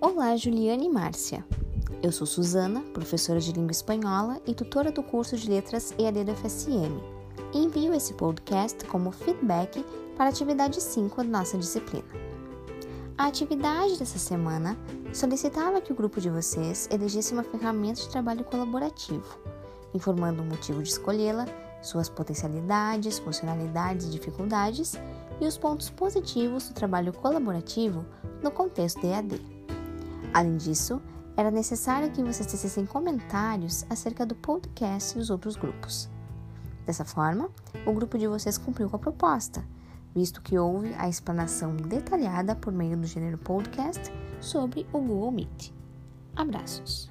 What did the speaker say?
Olá, Juliane e Márcia. Eu sou Suzana, professora de língua espanhola e tutora do curso de letras EAD do FSM. Envio esse podcast como feedback para a atividade 5 da nossa disciplina. A atividade dessa semana solicitava que o grupo de vocês elegesse uma ferramenta de trabalho colaborativo, informando o motivo de escolhê-la, suas potencialidades, funcionalidades e dificuldades e os pontos positivos do trabalho colaborativo no contexto EAD. Além disso, era necessário que vocês tecessem comentários acerca do podcast dos outros grupos. Dessa forma, o grupo de vocês cumpriu com a proposta, visto que houve a explanação detalhada por meio do gênero podcast sobre o Google Meet. Abraços!